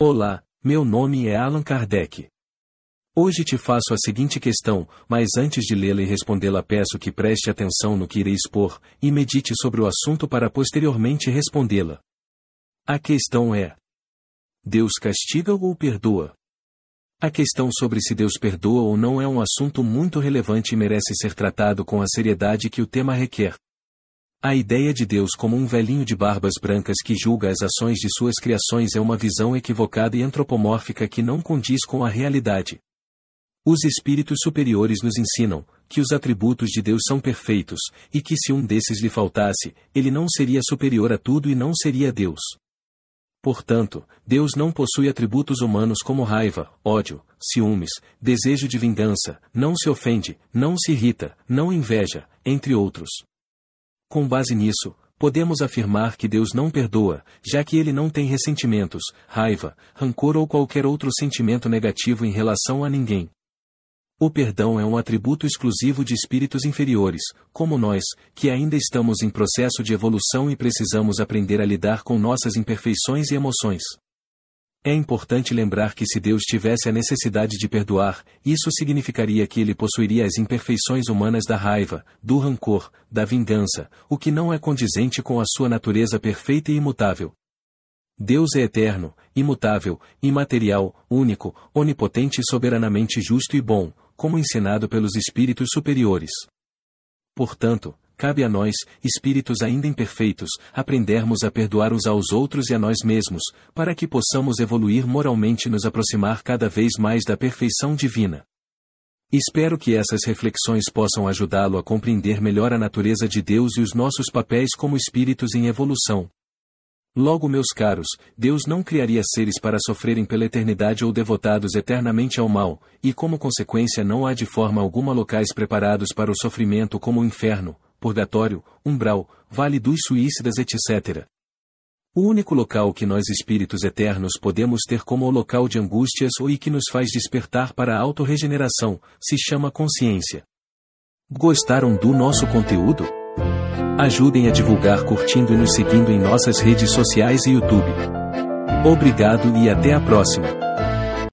Olá, meu nome é Allan Kardec. Hoje te faço a seguinte questão, mas antes de lê-la e respondê-la peço que preste atenção no que irei expor, e medite sobre o assunto para posteriormente respondê-la. A questão é: Deus castiga ou perdoa? A questão sobre se Deus perdoa ou não é um assunto muito relevante e merece ser tratado com a seriedade que o tema requer. A ideia de Deus como um velhinho de barbas brancas que julga as ações de suas criações é uma visão equivocada e antropomórfica que não condiz com a realidade. Os espíritos superiores nos ensinam que os atributos de Deus são perfeitos, e que se um desses lhe faltasse, ele não seria superior a tudo e não seria Deus. Portanto, Deus não possui atributos humanos como raiva, ódio, ciúmes, desejo de vingança, não se ofende, não se irrita, não inveja, entre outros. Com base nisso, podemos afirmar que Deus não perdoa, já que ele não tem ressentimentos, raiva, rancor ou qualquer outro sentimento negativo em relação a ninguém. O perdão é um atributo exclusivo de espíritos inferiores, como nós, que ainda estamos em processo de evolução e precisamos aprender a lidar com nossas imperfeições e emoções. É importante lembrar que se Deus tivesse a necessidade de perdoar, isso significaria que ele possuiria as imperfeições humanas da raiva, do rancor, da vingança, o que não é condizente com a sua natureza perfeita e imutável. Deus é eterno, imutável, imaterial, único, onipotente e soberanamente justo e bom, como ensinado pelos espíritos superiores. Portanto, cabe a nós, espíritos ainda imperfeitos, aprendermos a perdoar uns aos outros e a nós mesmos, para que possamos evoluir moralmente e nos aproximar cada vez mais da perfeição divina. Espero que essas reflexões possam ajudá-lo a compreender melhor a natureza de Deus e os nossos papéis como espíritos em evolução. Logo, meus caros, Deus não criaria seres para sofrerem pela eternidade ou devotados eternamente ao mal, e como consequência não há de forma alguma locais preparados para o sofrimento como o inferno, purgatório, umbral, vale dos suícidas, etc. O único local que nós espíritos eternos podemos ter como local de angústias ou e que nos faz despertar para a autorregeneração, se chama consciência. Gostaram do nosso conteúdo? Ajudem a divulgar curtindo e nos seguindo em nossas redes sociais e YouTube. Obrigado e até a próxima!